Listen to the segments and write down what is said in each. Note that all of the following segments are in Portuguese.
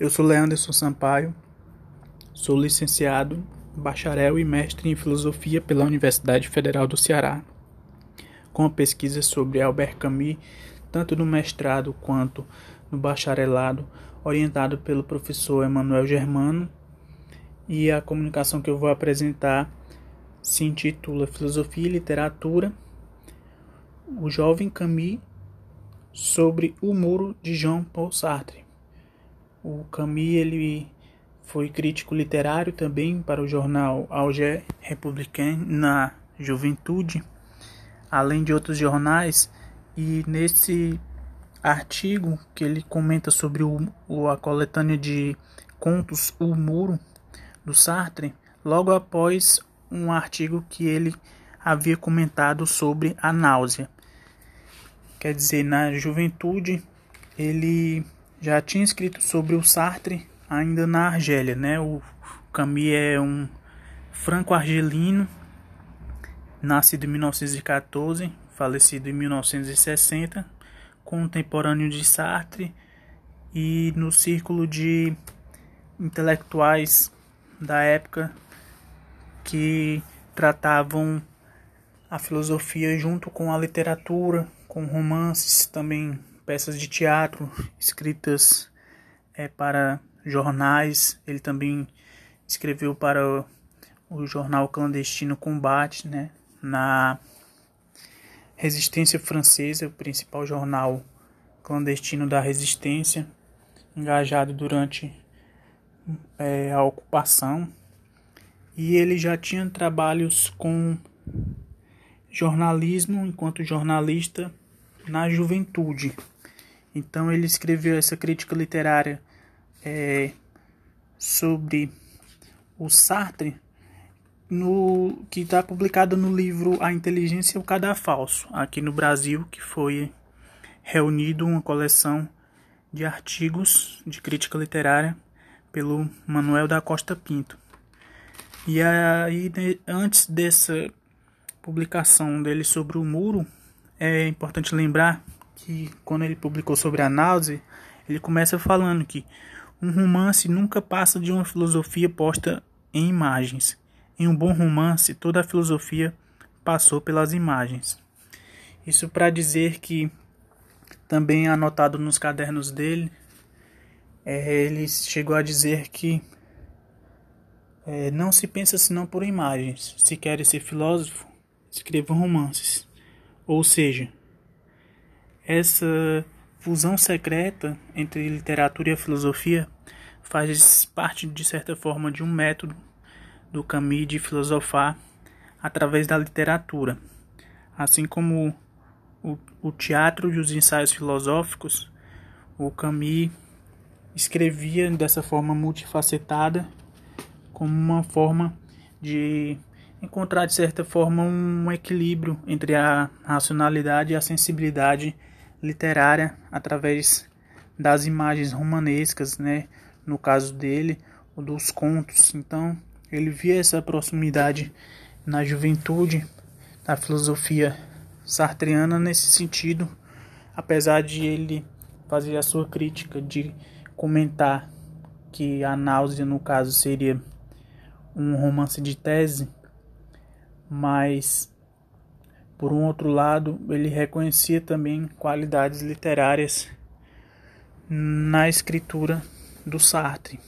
Eu sou Leanderson Sampaio, sou licenciado, bacharel e mestre em filosofia pela Universidade Federal do Ceará, com a pesquisa sobre Albert Camus, tanto no mestrado quanto no bacharelado, orientado pelo professor Emanuel Germano, e a comunicação que eu vou apresentar se intitula Filosofia e Literatura, o jovem Camus sobre o muro de Jean Paul Sartre. O Camus ele foi crítico literário também para o jornal Alger Républicain na juventude, além de outros jornais, e nesse artigo que ele comenta sobre o, a coletânea de contos O Muro do Sartre, logo após um artigo que ele havia comentado sobre a náusea. Quer dizer, na juventude ele já tinha escrito sobre o Sartre ainda na Argélia, né? O Camus é um franco-argelino, nascido em 1914, falecido em 1960, contemporâneo de Sartre e no círculo de intelectuais da época que tratavam a filosofia junto com a literatura, com romances também peças de teatro escritas é, para jornais. Ele também escreveu para o, o jornal clandestino Combate, né, na Resistência Francesa, o principal jornal clandestino da resistência, engajado durante é, a ocupação. E ele já tinha trabalhos com jornalismo enquanto jornalista na juventude. Então ele escreveu essa crítica literária é, sobre o Sartre, no, que está publicada no livro A Inteligência e o Cadafalso, aqui no Brasil, que foi reunido uma coleção de artigos de crítica literária pelo Manuel da Costa Pinto. E aí, antes dessa publicação dele sobre o muro, é importante lembrar que quando ele publicou sobre a náusea, ele começa falando que um romance nunca passa de uma filosofia posta em imagens. Em um bom romance, toda a filosofia passou pelas imagens. Isso para dizer que também anotado nos cadernos dele, é, ele chegou a dizer que é, não se pensa senão por imagens. Se quer ser filósofo, escreva romances. Ou seja, essa fusão secreta entre literatura e filosofia faz parte, de certa forma, de um método do Camus de filosofar através da literatura. Assim como o, o teatro e os ensaios filosóficos, o Camus escrevia dessa forma multifacetada como uma forma de encontrar de certa forma um equilíbrio entre a racionalidade e a sensibilidade literária através das imagens romanescas, né? No caso dele, ou dos contos. Então, ele via essa proximidade na juventude da filosofia sartreana nesse sentido, apesar de ele fazer a sua crítica de comentar que a náusea no caso seria um romance de tese, mas por um outro lado, ele reconhecia também qualidades literárias na escritura do Sartre.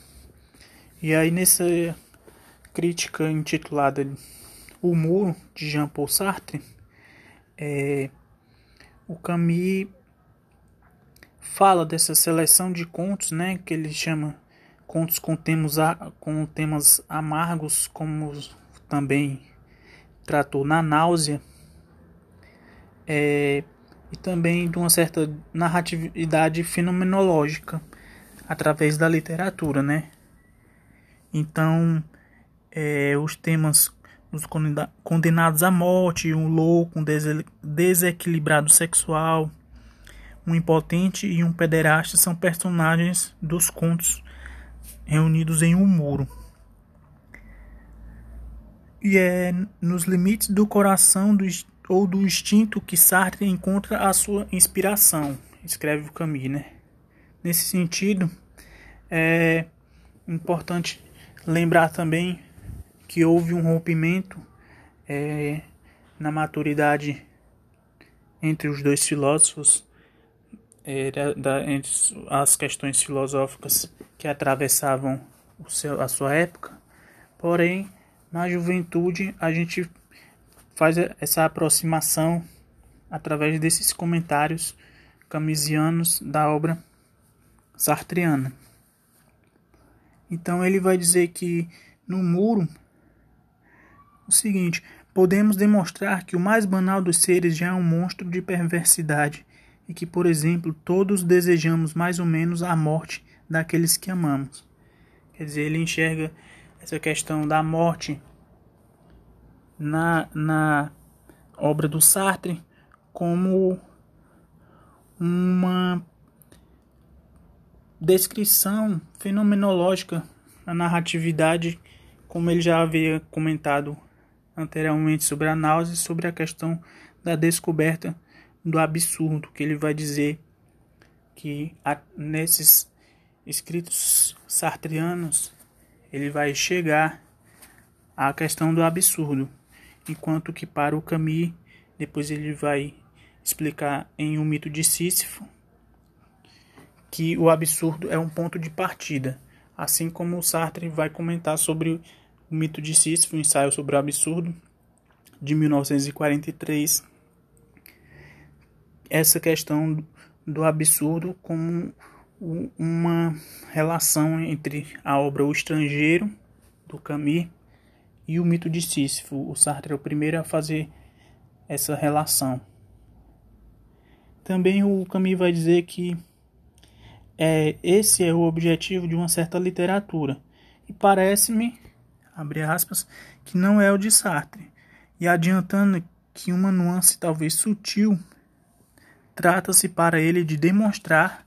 E aí nessa crítica intitulada O Muro de Jean Paul Sartre, é, o Camus fala dessa seleção de contos, né, que ele chama contos com temas, com temas amargos, como também tratou na náusea é, e também de uma certa narratividade fenomenológica através da literatura, né? Então, é, os temas os condenados à morte, um louco, um desequilibrado sexual, um impotente e um pederasta são personagens dos contos reunidos em um muro. E é nos limites do coração do, ou do instinto que Sartre encontra a sua inspiração, escreve o Camus, né? Nesse sentido, É importante lembrar também que houve um rompimento é, na maturidade entre os dois filósofos, é, da, entre as questões filosóficas que atravessavam seu, a sua época. Porém, na juventude, a gente faz essa aproximação através desses comentários camisianos da obra sartreana. Então ele vai dizer que no muro o seguinte: podemos demonstrar que o mais banal dos seres já é um monstro de perversidade e que, por exemplo, todos desejamos mais ou menos a morte daqueles que amamos. Quer dizer, ele enxerga essa questão da morte na, na obra do Sartre como uma descrição fenomenológica da narratividade, como ele já havia comentado anteriormente sobre a náusea sobre a questão da descoberta do absurdo, que ele vai dizer que nesses escritos sartrianos ele vai chegar à questão do absurdo, enquanto que para o Camus depois ele vai explicar em O Mito de Sísifo que o absurdo é um ponto de partida, assim como o Sartre vai comentar sobre o Mito de Sísifo, um ensaio sobre o absurdo, de 1943. Essa questão do absurdo como uma relação entre a obra O Estrangeiro, do Camus, e o mito de Sísifo. O Sartre é o primeiro a fazer essa relação. Também o Camus vai dizer que é, esse é o objetivo de uma certa literatura. E parece-me, abre aspas, que não é o de Sartre. E adiantando que uma nuance talvez sutil, trata-se para ele de demonstrar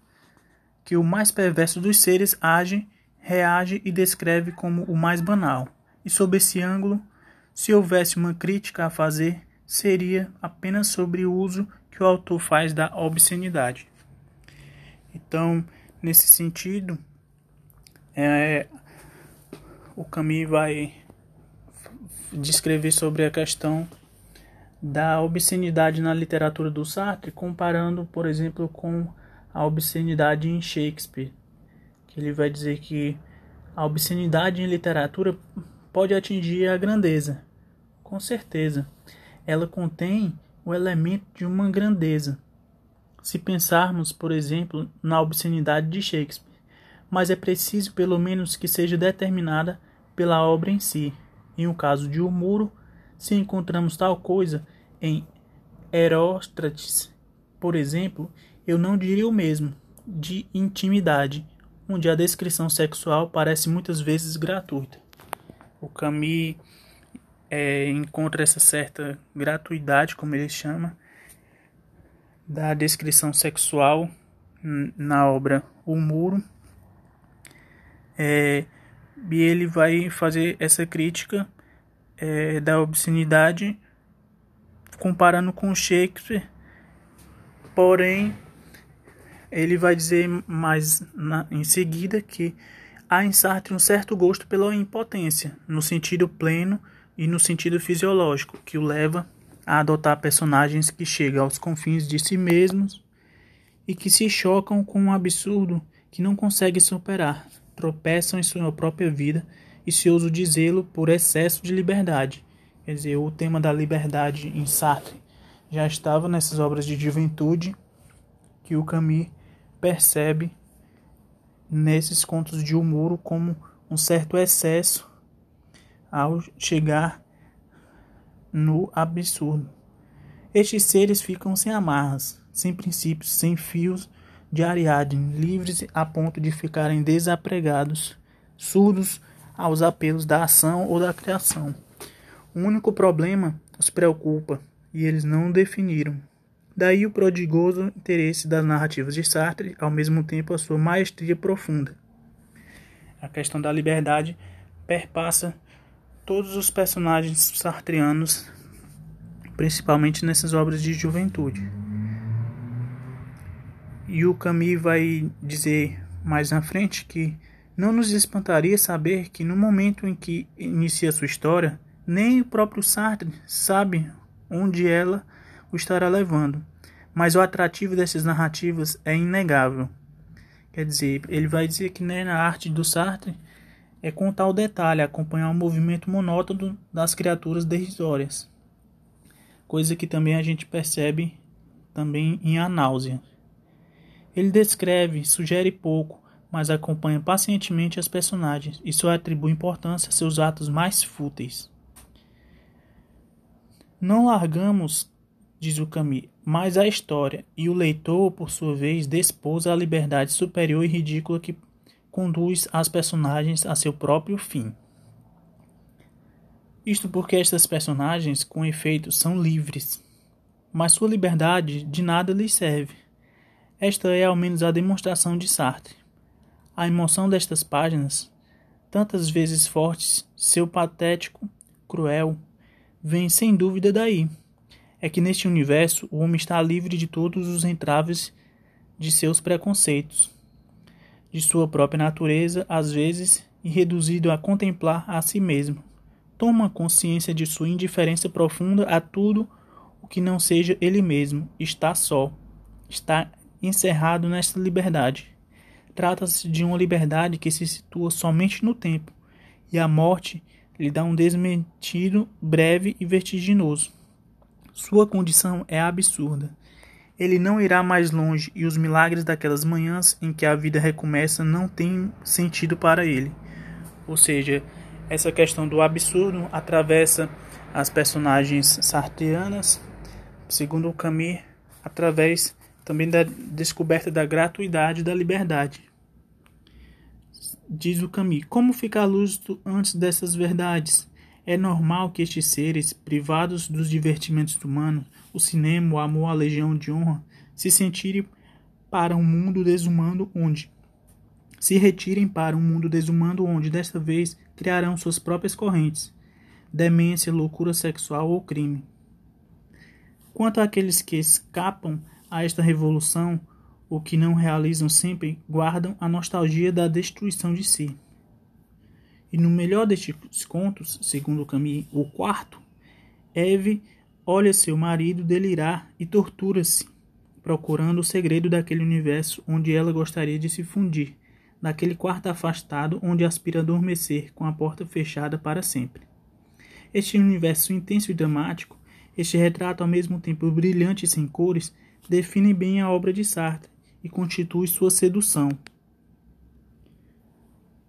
que o mais perverso dos seres age, reage e descreve como o mais banal. E sob esse ângulo, se houvesse uma crítica a fazer, seria apenas sobre o uso que o autor faz da obscenidade. Então, nesse sentido, é, o Camus vai descrever sobre a questão da obscenidade na literatura do Sartre, comparando, por exemplo, com a obscenidade em Shakespeare, que ele vai dizer que a obscenidade em literatura pode atingir a grandeza. Com certeza, ela contém o elemento de uma grandeza. Se pensarmos, por exemplo, na obscenidade de Shakespeare, mas é preciso pelo menos que seja determinada pela obra em si. Em o caso de O Muro, se encontramos tal coisa em Heróstrates, por exemplo, eu não diria o mesmo de intimidade, onde a descrição sexual parece muitas vezes gratuita. O Camus é, encontra essa certa gratuidade, como ele chama, da descrição sexual na obra O Muro. É, e ele vai fazer essa crítica é, da obscenidade comparando com Shakespeare, porém ele vai dizer mais na, em seguida que há em Sartre um certo gosto pela impotência, no sentido pleno e no sentido fisiológico, que o leva a adotar personagens que chegam aos confins de si mesmos e que se chocam com um absurdo que não conseguem superar, tropeçam em sua própria vida e se ousam dizê-lo por excesso de liberdade. Quer dizer, o tema da liberdade em Sartre já estava nessas obras de juventude que o Camus percebe nesses contos de humor como um certo excesso ao chegar no absurdo. Estes seres ficam sem amarras, sem princípios, sem fios de Ariadne, livres a ponto de ficarem desapregados, surdos aos apelos da ação ou da criação. O único problema os preocupa e eles não definiram. Daí o prodigoso interesse das narrativas de Sartre, ao mesmo tempo a sua maestria profunda. A questão da liberdade perpassa todos os personagens sartreanos, principalmente nessas obras de juventude. E o Camus vai dizer mais na frente que Não nos espantaria saber que no momento em que inicia sua história, nem o próprio Sartre sabe onde ela o estará levando. Mas o atrativo dessas narrativas é inegável. Quer dizer, ele vai dizer que né, na arte do Sartre é contar o detalhe, acompanhar o movimento monótono das criaturas decisórias. Coisa que também a gente percebe também em A Náusea. Ele descreve, sugere pouco, mas acompanha pacientemente as personagens e só atribui importância a seus atos mais fúteis. Não largamos, diz o Camus, mais a história, e o leitor, por sua vez, despousa a liberdade superior e ridícula que conduz as personagens a seu próprio fim. Isto porque estas personagens, com efeito, são livres, mas sua liberdade de nada lhes serve. Esta é ao menos a demonstração de Sartre. A emoção destas páginas, tantas vezes fortes, seu patético, cruel, vem sem dúvida daí. É que neste universo o homem está livre de todos os entraves de seus preconceitos, de sua própria natureza, às vezes, e reduzido a contemplar a si mesmo. Toma consciência de sua indiferença profunda a tudo o que não seja ele mesmo. Está só. Está encerrado nesta liberdade. Trata-se de uma liberdade que se situa somente no tempo, e a morte lhe dá um desmentido breve e vertiginoso. Sua condição é absurda. Ele não irá mais longe e os milagres daquelas manhãs em que a vida recomeça não têm sentido para ele. Ou seja, essa questão do absurdo atravessa as personagens sartreanas, segundo Camus, através também da descoberta da gratuidade da liberdade. Diz o Camus: Como ficar lúcido antes dessas verdades? É normal que estes seres, privados dos divertimentos humanos, o cinema, o amor, a legião de honra, se sentirem para um mundo desumano onde se retirem para um mundo desumano onde desta vez criarão suas próprias correntes, demência, loucura sexual ou crime. Quanto àqueles que escapam a esta revolução, o que não realizam sempre guardam a nostalgia da destruição de si. E no melhor destes contos, segundo Camille, o quarto, Eve olha seu marido delirar e tortura-se, procurando o segredo daquele universo onde ela gostaria de se fundir, naquele quarto afastado onde aspira adormecer com a porta fechada para sempre. Este universo intenso e dramático, este retrato ao mesmo tempo brilhante e sem cores, define bem a obra de Sartre e constitui sua sedução.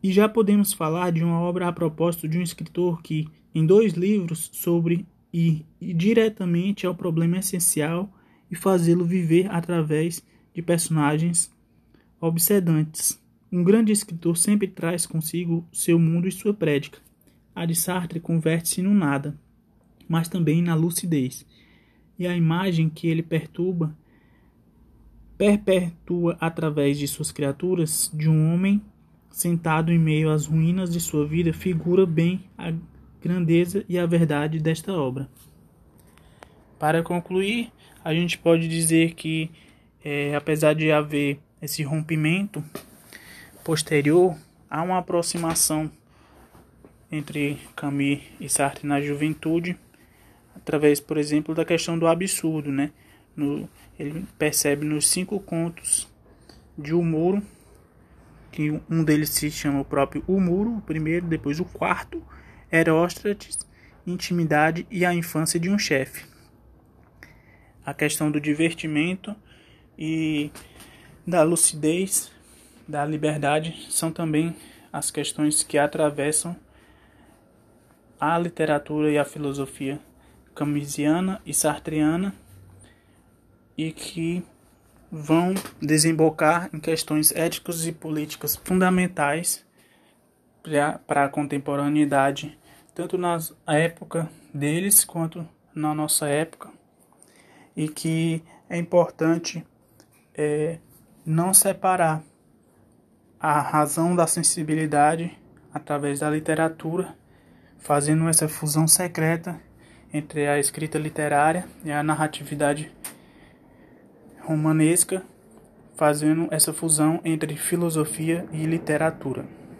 E já podemos falar de uma obra a propósito de um escritor que, em dois livros sobre ir diretamente ao problema essencial e fazê-lo viver através de personagens obsedantes. Um grande escritor sempre traz consigo seu mundo e sua prédica. A de Sartre converte-se no nada, mas também na lucidez. E a imagem que ele perturba perpetua através de suas criaturas de um homem sentado em meio às ruínas de sua vida figura bem a grandeza e a verdade desta obra. Para concluir, a gente pode dizer que, é, apesar de haver esse rompimento posterior, há uma aproximação entre Camus e Sartre na juventude, através, por exemplo, da questão do absurdo, né? No, ele percebe nos cinco contos de O Muro, que um deles se chama o próprio O Muro, o primeiro, depois o quarto, Heróstrates, Intimidade e a Infância de um Chefe. A questão do divertimento e da lucidez, da liberdade, são também as questões que atravessam a literatura e a filosofia camusiana e sartreana e que vão desembocar em questões éticas e políticas fundamentais para a contemporaneidade, tanto na época deles quanto na nossa época, e que é importante é, não separar a razão da sensibilidade através da literatura, fazendo essa fusão secreta entre a escrita literária e a narratividade romanesca, fazendo essa fusão entre filosofia e literatura.